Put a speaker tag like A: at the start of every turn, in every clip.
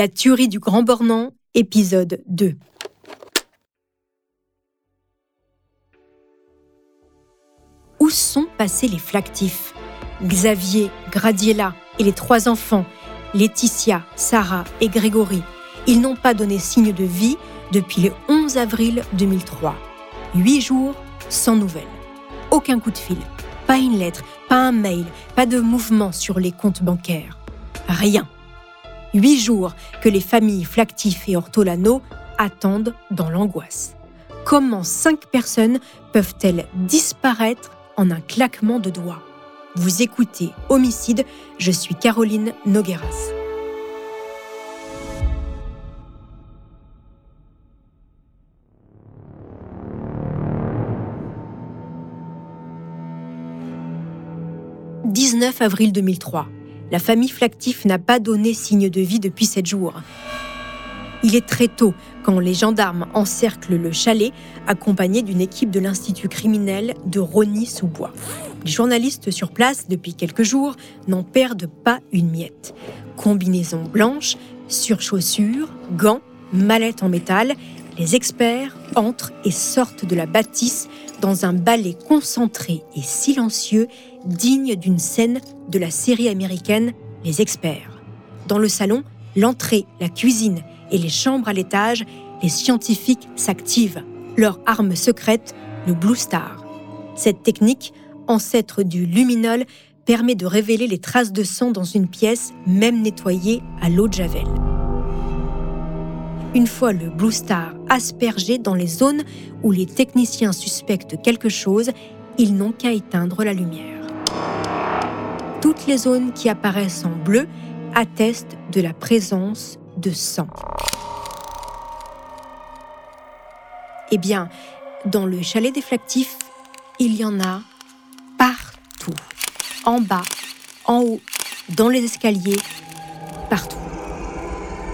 A: La tuerie du Grand Bornand, épisode 2. Où sont passés les flactifs? Xavier, Gradiella et les trois enfants, Laetitia, Sarah et Grégory, ils n'ont pas donné signe de vie depuis le 11 avril 2003. Huit jours sans nouvelles. Aucun coup de fil, pas une lettre, pas un mail, pas de mouvement sur les comptes bancaires. Rien. Huit jours que les familles Flactif et Ortolano attendent dans l'angoisse. Comment cinq personnes peuvent-elles disparaître en un claquement de doigts? Vous écoutez Homicide, je suis Caroline Nogueras. « 19 avril 2003 la famille Flactif n'a pas donné signe de vie depuis sept jours. Il est très tôt quand les gendarmes encerclent le chalet, accompagnés d'une équipe de l'Institut criminel de Rony-sous-Bois. Les journalistes sur place, depuis quelques jours, n'en perdent pas une miette. Combinaison blanche, surchaussures, gants, mallettes en métal, les experts entrent et sortent de la bâtisse dans un ballet concentré et silencieux digne d'une scène de la série américaine Les Experts. Dans le salon, l'entrée, la cuisine et les chambres à l'étage, les scientifiques s'activent. Leur arme secrète, le Blue Star. Cette technique, ancêtre du luminol, permet de révéler les traces de sang dans une pièce, même nettoyée à l'eau de Javel. Une fois le Blue Star aspergé dans les zones où les techniciens suspectent quelque chose, ils n'ont qu'à éteindre la lumière toutes les zones qui apparaissent en bleu attestent de la présence de sang. Eh bien, dans le chalet des flactifs, il y en a partout. En bas, en haut, dans les escaliers, partout.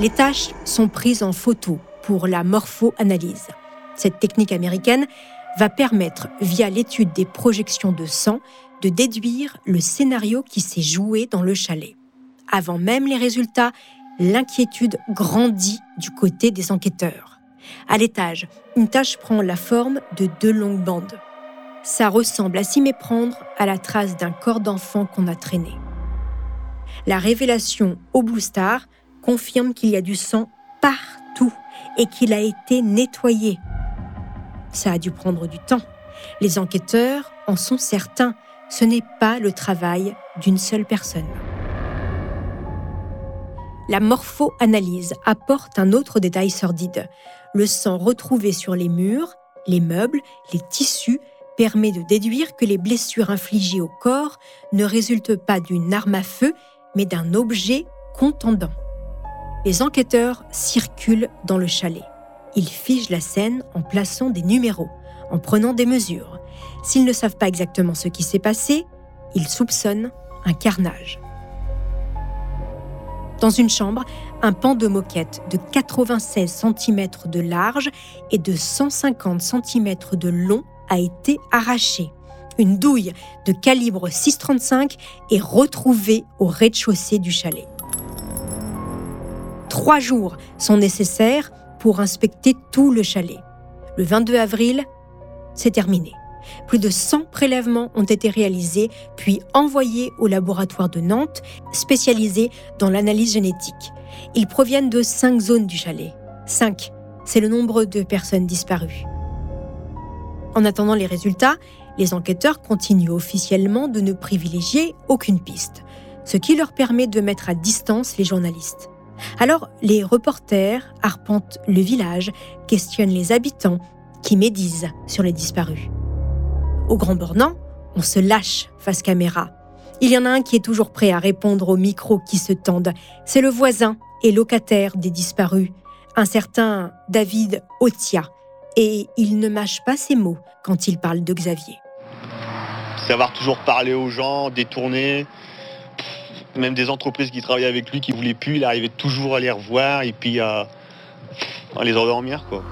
A: Les taches sont prises en photo pour la morpho-analyse. Cette technique américaine va permettre, via l'étude des projections de sang, de déduire le scénario qui s'est joué dans le chalet. Avant même les résultats, l'inquiétude grandit du côté des enquêteurs. À l'étage, une tache prend la forme de deux longues bandes. Ça ressemble à s'y méprendre à la trace d'un corps d'enfant qu'on a traîné. La révélation au Blue Star confirme qu'il y a du sang partout et qu'il a été nettoyé. Ça a dû prendre du temps. Les enquêteurs en sont certains ce n'est pas le travail d'une seule personne. La morpho-analyse apporte un autre détail sordide. Le sang retrouvé sur les murs, les meubles, les tissus permet de déduire que les blessures infligées au corps ne résultent pas d'une arme à feu, mais d'un objet contendant. Les enquêteurs circulent dans le chalet. Ils figent la scène en plaçant des numéros, en prenant des mesures. S'ils ne savent pas exactement ce qui s'est passé, ils soupçonnent un carnage. Dans une chambre, un pan de moquette de 96 cm de large et de 150 cm de long a été arraché. Une douille de calibre 6,35 est retrouvée au rez-de-chaussée du chalet. Trois jours sont nécessaires pour inspecter tout le chalet. Le 22 avril, c'est terminé. Plus de 100 prélèvements ont été réalisés puis envoyés au laboratoire de Nantes, spécialisé dans l'analyse génétique. Ils proviennent de cinq zones du chalet. 5, c'est le nombre de personnes disparues. En attendant les résultats, les enquêteurs continuent officiellement de ne privilégier aucune piste, ce qui leur permet de mettre à distance les journalistes. Alors, les reporters arpentent le village, questionnent les habitants qui médisent sur les disparus. Au Grand Bornand, on se lâche face caméra. Il y en a un qui est toujours prêt à répondre aux micros qui se tendent. C'est le voisin et locataire des disparus, un certain David Otia. Et il ne mâche pas ses mots quand il parle de Xavier.
B: Savoir toujours parler aux gens, détourner. Même des entreprises qui travaillaient avec lui qui voulaient plus, il arrivait toujours à les revoir et puis à, les endormir. quoi.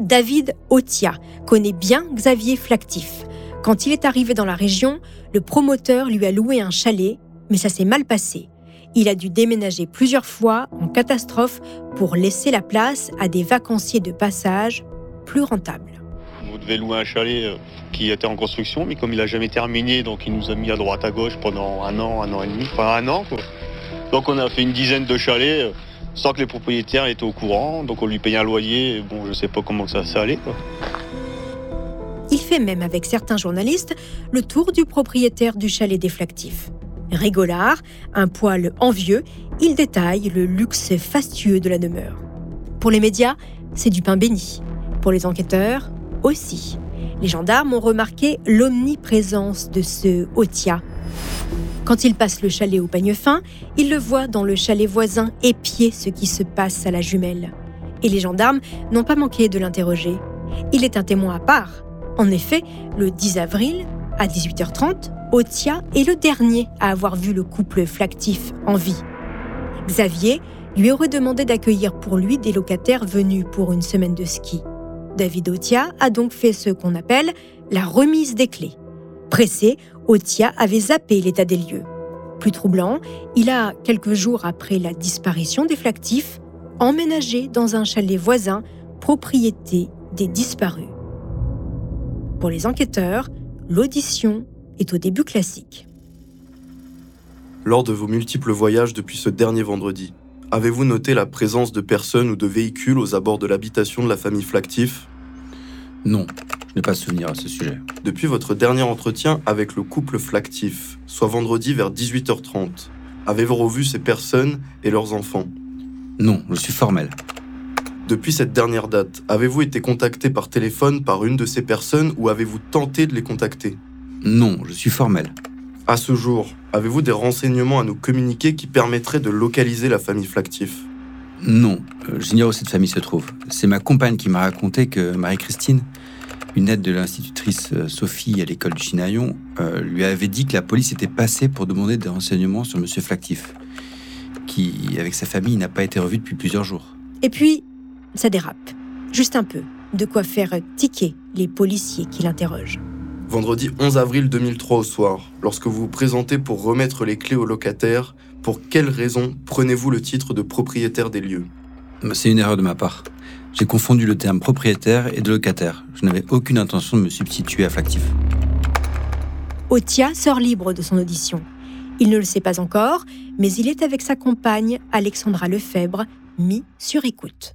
A: David Otia connaît bien Xavier Flactif. Quand il est arrivé dans la région, le promoteur lui a loué un chalet, Mais ça s'est mal passé. Il a dû déménager plusieurs fois en catastrophe pour laisser la place à des vacanciers de passage plus rentables.
B: Devait louer un chalet euh, qui était en construction, mais comme il n'a jamais terminé, donc il nous a mis à droite à gauche pendant un an, un an et demi, enfin un an. Donc on a fait une dizaine de chalets euh, sans que les propriétaires étaient au courant, donc on lui payait un loyer, et bon je sais pas comment ça s'est allé.
A: Il fait même avec certains journalistes le tour du propriétaire du chalet déflactif. Rigolard, un poil envieux, il détaille le luxe fastueux de la demeure. Pour les médias, c'est du pain béni. Pour les enquêteurs, aussi. Les gendarmes ont remarqué l'omniprésence de ce Otia. Quand il passe le chalet au pagne fin, il le voit dans le chalet voisin épier ce qui se passe à la jumelle. Et les gendarmes n'ont pas manqué de l'interroger. Il est un témoin à part. En effet, le 10 avril, à 18h30, Otia est le dernier à avoir vu le couple flactif en vie. Xavier lui aurait demandé d'accueillir pour lui des locataires venus pour une semaine de ski. David Otia a donc fait ce qu'on appelle la remise des clés. Pressé, Otia avait zappé l'état des lieux. Plus troublant, il a, quelques jours après la disparition des flactifs, emménagé dans un chalet voisin, propriété des disparus. Pour les enquêteurs, l'audition est au début classique.
C: Lors de vos multiples voyages depuis ce dernier vendredi, avez-vous noté la présence de personnes ou de véhicules aux abords de l'habitation de la famille Flactif?
D: Non, je n'ai pas de souvenir à ce sujet.
C: Depuis votre dernier entretien avec le couple Flactif, soit vendredi vers 18h30, avez-vous revu ces personnes et leurs enfants?
D: Non, je suis formel.
C: Depuis cette dernière date, avez-vous été contacté par téléphone par une de ces personnes ou avez-vous tenté de les contacter?
D: Non, je suis formel.
C: À ce jour, avez-vous des renseignements à nous communiquer qui permettraient de localiser la famille Flactif?
D: Non, euh, j'ignore où cette famille se trouve. C'est ma compagne qui m'a raconté que Marie-Christine, une aide de l'institutrice euh, Sophie à l'école du Chinaillon, euh, lui avait dit que la police était passée pour demander des renseignements sur Monsieur Flactif, qui, avec sa famille, n'a pas été revu depuis plusieurs jours.
A: Et puis, ça dérape. Juste un peu. De quoi faire tiquer les policiers qui l'interrogent.
C: Vendredi 11 avril 2003 au soir, lorsque vous vous présentez pour remettre les clés au locataire, pour quelle raison prenez-vous le titre de propriétaire des lieux?
D: C'est une erreur de ma part. J'ai confondu le terme propriétaire et de locataire. Je n'avais aucune intention de me substituer à Flactif.
A: Otia sort libre de son audition. Il ne le sait pas encore, mais il est avec sa compagne, Alexandra Lefebvre, mis sur écoute.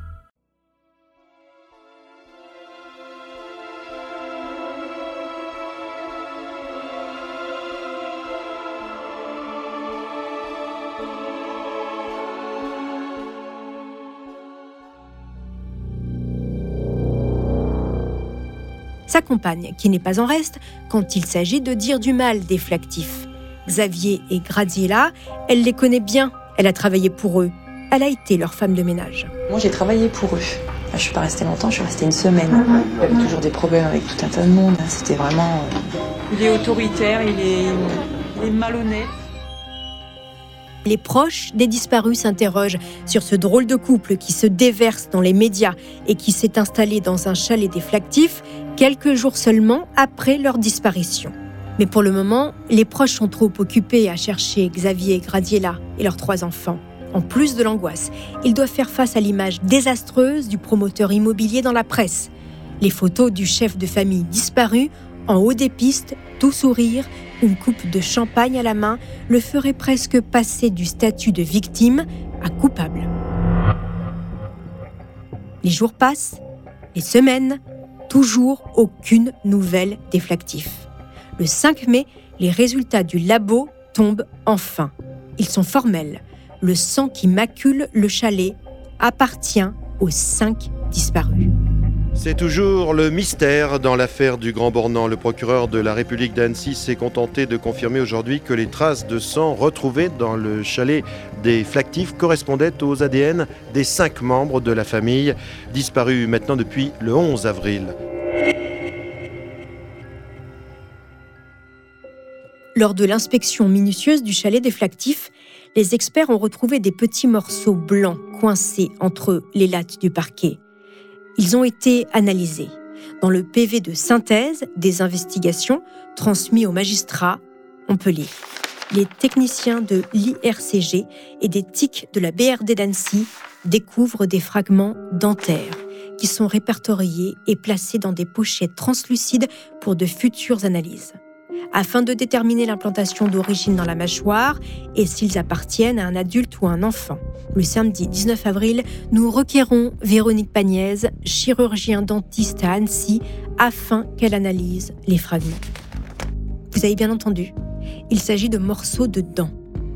A: Sa compagne, qui n'est pas en reste quand il s'agit de dire du mal des flactifs. Xavier et Graziella, elle les connaît bien, elle a travaillé pour eux, elle a été leur femme de ménage.
E: Moi, j'ai travaillé pour eux. Je suis pas restée longtemps, je suis restée une semaine. Il y avait toujours des problèmes avec tout un tas de monde. C'était vraiment.
F: Il est autoritaire, il est, il est malhonnête.
A: Les proches des disparus s'interrogent sur ce drôle de couple qui se déverse dans les médias et qui s'est installé dans un chalet des flactifs quelques jours seulement après leur disparition. Mais pour le moment, les proches sont trop occupés à chercher Xavier Gradiella et leurs trois enfants. En plus de l'angoisse, ils doivent faire face à l'image désastreuse du promoteur immobilier dans la presse. Les photos du chef de famille disparu, en haut des pistes, tout sourire, une coupe de champagne à la main, le ferait presque passer du statut de victime à coupable. Les jours passent, les semaines, toujours aucune nouvelle des flactifs. Le 5 mai, les résultats du labo tombent enfin. Ils sont formels. Le sang qui macule le chalet appartient aux cinq disparus.
G: C'est toujours le mystère dans l'affaire du Grand Bornand. Le procureur de la République d'Annecy s'est contenté de confirmer aujourd'hui que les traces de sang retrouvées dans le chalet des Flactifs correspondaient aux ADN des cinq membres de la famille, disparus maintenant depuis le 11 avril.
A: Lors de l'inspection minutieuse du chalet des Flactifs, les experts ont retrouvé des petits morceaux blancs coincés entre les lattes du parquet. Ils ont été analysés. Dans le PV de synthèse des investigations transmis au magistrat, on peut lire les techniciens de l'IRCG et des TIC de la BRD d'Annecy découvrent des fragments dentaires qui sont répertoriés et placés dans des pochettes translucides pour de futures analyses afin de déterminer l'implantation d'origine dans la mâchoire et s'ils appartiennent à un adulte ou à un enfant. Le samedi 19 avril, nous requérons Véronique Pagnaise, chirurgien dentiste à Annecy, afin qu'elle analyse les fragments. Vous avez bien entendu, il s'agit de morceaux de dents.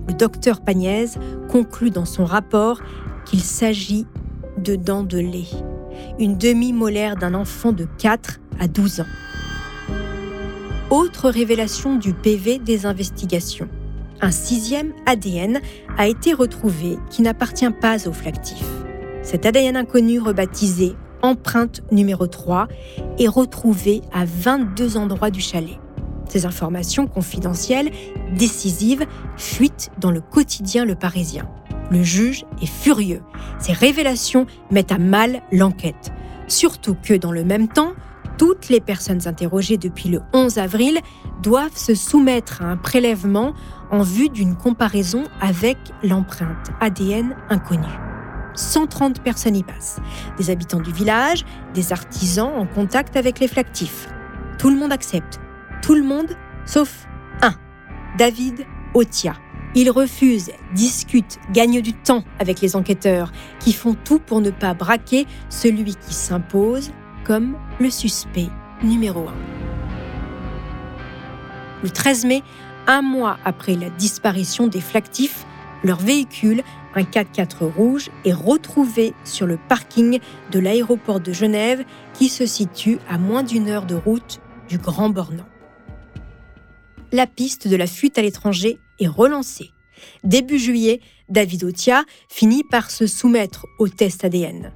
A: Le docteur Pagnaise conclut dans son rapport qu'il s'agit de dents de lait, une demi-molaire d'un enfant de 4 à 12 ans. Autre révélation du PV des investigations. Un sixième ADN a été retrouvé qui n'appartient pas au flactif. Cet ADN inconnu rebaptisé empreinte numéro 3 est retrouvé à 22 endroits du chalet. Ces informations confidentielles, décisives, fuitent dans le quotidien Le Parisien. Le juge est furieux. Ces révélations mettent à mal l'enquête. Surtout que dans le même temps, toutes les personnes interrogées depuis le 11 avril doivent se soumettre à un prélèvement en vue d'une comparaison avec l'empreinte ADN inconnue. 130 personnes y passent, des habitants du village, des artisans en contact avec les flactifs. Tout le monde accepte, tout le monde sauf un, David Otia. Il refuse, discute, gagne du temps avec les enquêteurs qui font tout pour ne pas braquer celui qui s'impose comme le suspect numéro 1. Le 13 mai, un mois après la disparition des flactifs, leur véhicule, un 4x4 rouge, est retrouvé sur le parking de l'aéroport de Genève qui se situe à moins d'une heure de route du Grand Bornand. La piste de la fuite à l'étranger est relancée. Début juillet, David Otia finit par se soumettre au test ADN.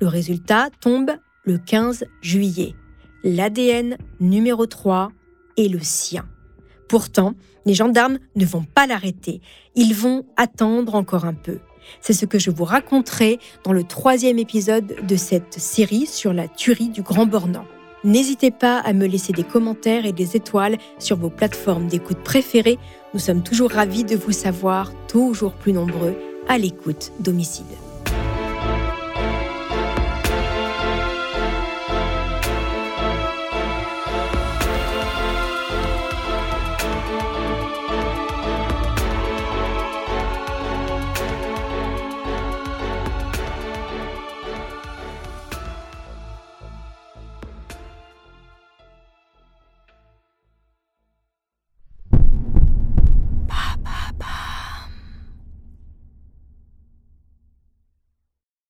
A: Le résultat tombe le 15 juillet. L'ADN numéro 3 est le sien. Pourtant, les gendarmes ne vont pas l'arrêter. Ils vont attendre encore un peu. C'est ce que je vous raconterai dans le troisième épisode de cette série sur la tuerie du Grand Bornand. N'hésitez pas à me laisser des commentaires et des étoiles sur vos plateformes d'écoute préférées. Nous sommes toujours ravis de vous savoir toujours plus nombreux à l'écoute d'Homicide.